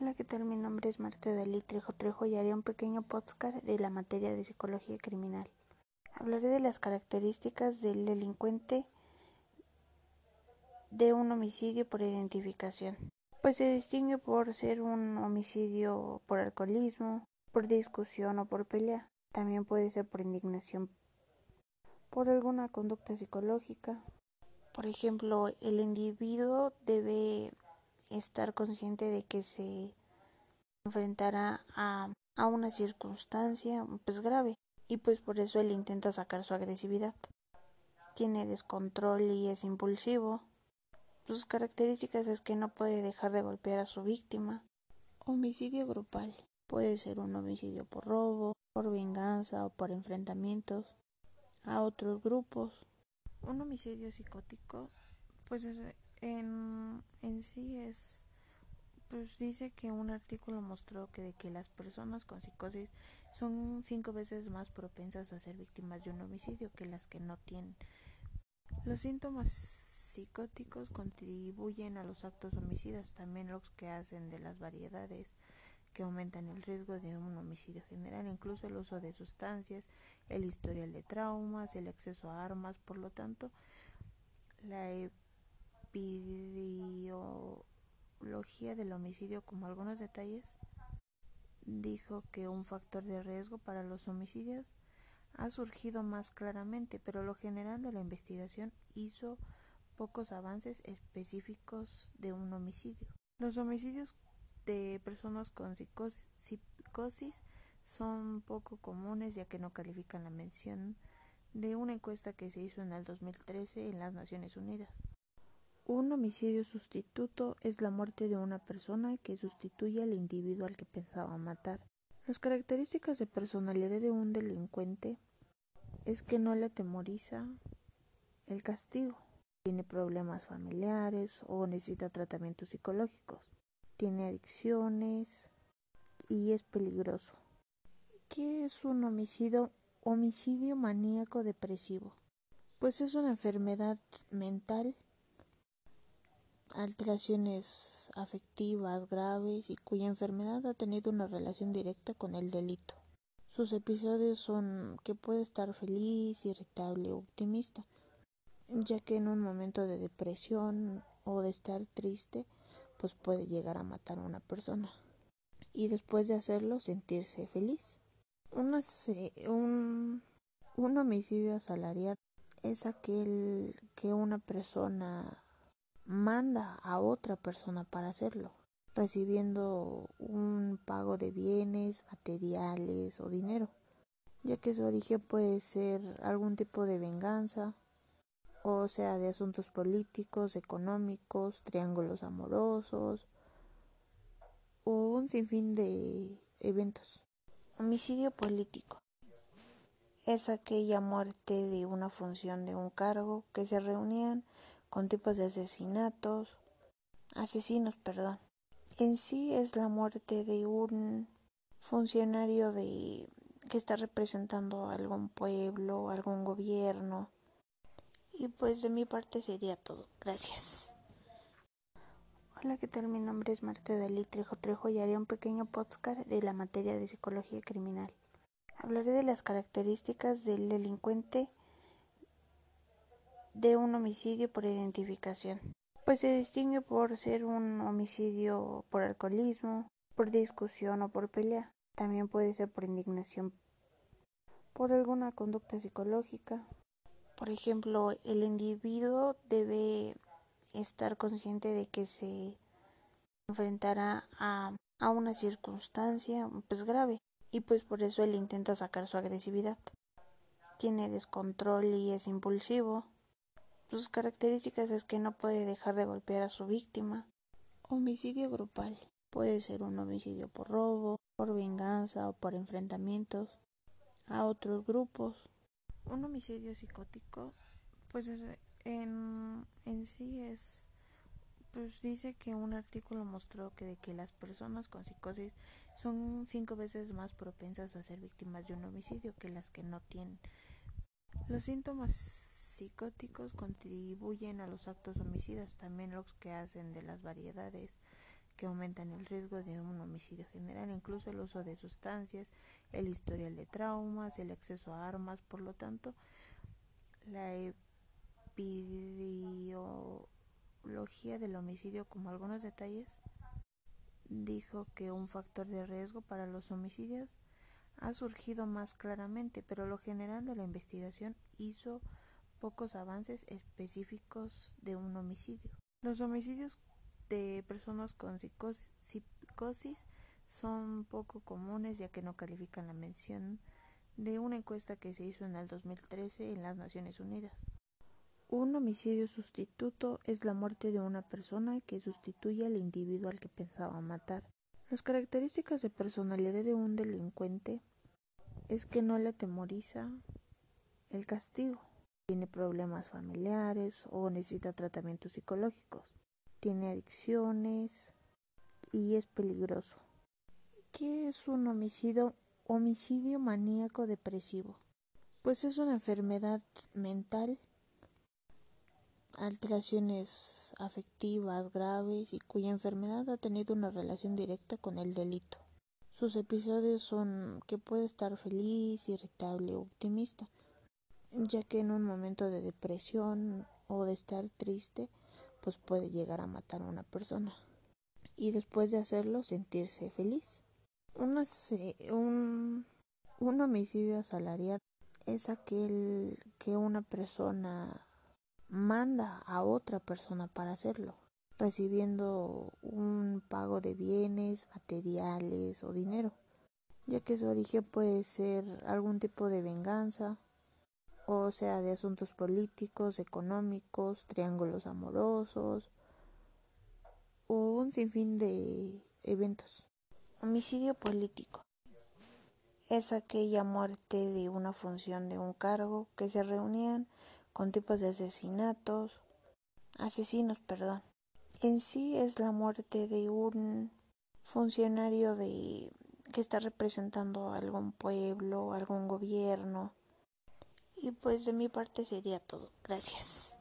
Hola, ¿qué tal? Mi nombre es Marta Dalí Trejo Trejo y haré un pequeño podcast de la materia de psicología criminal. Hablaré de las características del delincuente de un homicidio por identificación. Pues se distingue por ser un homicidio por alcoholismo, por discusión o por pelea. También puede ser por indignación por alguna conducta psicológica. Por ejemplo, el individuo debe estar consciente de que se enfrentará a, a una circunstancia pues grave y pues por eso él intenta sacar su agresividad. Tiene descontrol y es impulsivo. Sus características es que no puede dejar de golpear a su víctima. Homicidio grupal. Puede ser un homicidio por robo, por venganza o por enfrentamientos a otros grupos. Un homicidio psicótico, pues en, sí es pues dice que un artículo mostró que de que las personas con psicosis son cinco veces más propensas a ser víctimas de un homicidio que las que no tienen. Los síntomas psicóticos contribuyen a los actos homicidas, también los que hacen de las variedades que aumentan el riesgo de un homicidio general, incluso el uso de sustancias, el historial de traumas, el acceso a armas, por lo tanto, la epidemiología del homicidio, como algunos detalles, dijo que un factor de riesgo para los homicidios ha surgido más claramente, pero lo general de la investigación hizo pocos avances específicos de un homicidio. Los homicidios de personas con psicosis son poco comunes ya que no califican la mención de una encuesta que se hizo en el 2013 en las Naciones Unidas. Un homicidio sustituto es la muerte de una persona que sustituye al individuo al que pensaba matar. Las características de personalidad de un delincuente es que no le atemoriza el castigo, tiene problemas familiares o necesita tratamientos psicológicos tiene adicciones y es peligroso. ¿Qué es un homicidio? Homicidio maníaco depresivo. Pues es una enfermedad mental, alteraciones afectivas graves y cuya enfermedad ha tenido una relación directa con el delito. Sus episodios son que puede estar feliz, irritable o optimista, ya que en un momento de depresión o de estar triste, pues puede llegar a matar a una persona y después de hacerlo sentirse feliz. un, un homicidio asalariado es aquel que una persona manda a otra persona para hacerlo, recibiendo un pago de bienes, materiales o dinero, ya que su origen puede ser algún tipo de venganza, o sea, de asuntos políticos, económicos, triángulos amorosos o un sinfín de eventos. Homicidio político es aquella muerte de una función de un cargo que se reunían con tipos de asesinatos, asesinos, perdón. En sí es la muerte de un funcionario de que está representando algún pueblo, algún gobierno, y pues de mi parte sería todo. Gracias. Hola, ¿qué tal? Mi nombre es Marta Dalí Trejo Trejo y haré un pequeño podcast de la materia de psicología criminal. Hablaré de las características del delincuente de un homicidio por identificación. Pues se distingue por ser un homicidio por alcoholismo, por discusión o por pelea. También puede ser por indignación por alguna conducta psicológica, por ejemplo, el individuo debe estar consciente de que se enfrentará a, una circunstancia pues grave y pues por eso él intenta sacar su agresividad. Tiene descontrol y es impulsivo. Sus características es que no puede dejar de golpear a su víctima. Homicidio grupal. Puede ser un homicidio por robo, por venganza o por enfrentamientos a otros grupos. Un homicidio psicótico, pues en, en sí es, pues dice que un artículo mostró que de que las personas con psicosis son cinco veces más propensas a ser víctimas de un homicidio que las que no tienen. Los síntomas psicóticos contribuyen a los actos homicidas, también los que hacen de las variedades que aumentan el riesgo de un homicidio general, incluso el uso de sustancias, el historial de traumas, el acceso a armas, por lo tanto, la epidemiología del homicidio, como algunos detalles, dijo que un factor de riesgo para los homicidios ha surgido más claramente, pero lo general de la investigación hizo pocos avances específicos de un homicidio. Los homicidios de personas con psicosis son poco comunes ya que no califican la mención de una encuesta que se hizo en el 2013 en las Naciones Unidas. Un homicidio sustituto es la muerte de una persona que sustituye al individuo al que pensaba matar. Las características de personalidad de un delincuente es que no le atemoriza el castigo, tiene problemas familiares o necesita tratamientos psicológicos, tiene adicciones y es peligroso. ¿Qué es un homicidio? Homicidio maníaco depresivo. Pues es una enfermedad mental alteraciones afectivas graves y cuya enfermedad ha tenido una relación directa con el delito. Sus episodios son que puede estar feliz, irritable optimista, ya que en un momento de depresión o de estar triste, pues puede llegar a matar a una persona y después de hacerlo sentirse feliz. un, un homicidio asalariado es aquel que una persona manda a otra persona para hacerlo, recibiendo un pago de bienes, materiales o dinero, ya que su origen puede ser algún tipo de venganza, o sea, de asuntos políticos, económicos, triángulos amorosos, o un sinfín de eventos. Homicidio político es aquella muerte de una función de un cargo que se reunían con tipos de asesinatos, asesinos, perdón. En sí es la muerte de un funcionario de que está representando a algún pueblo, algún gobierno. Y pues de mi parte sería todo. Gracias.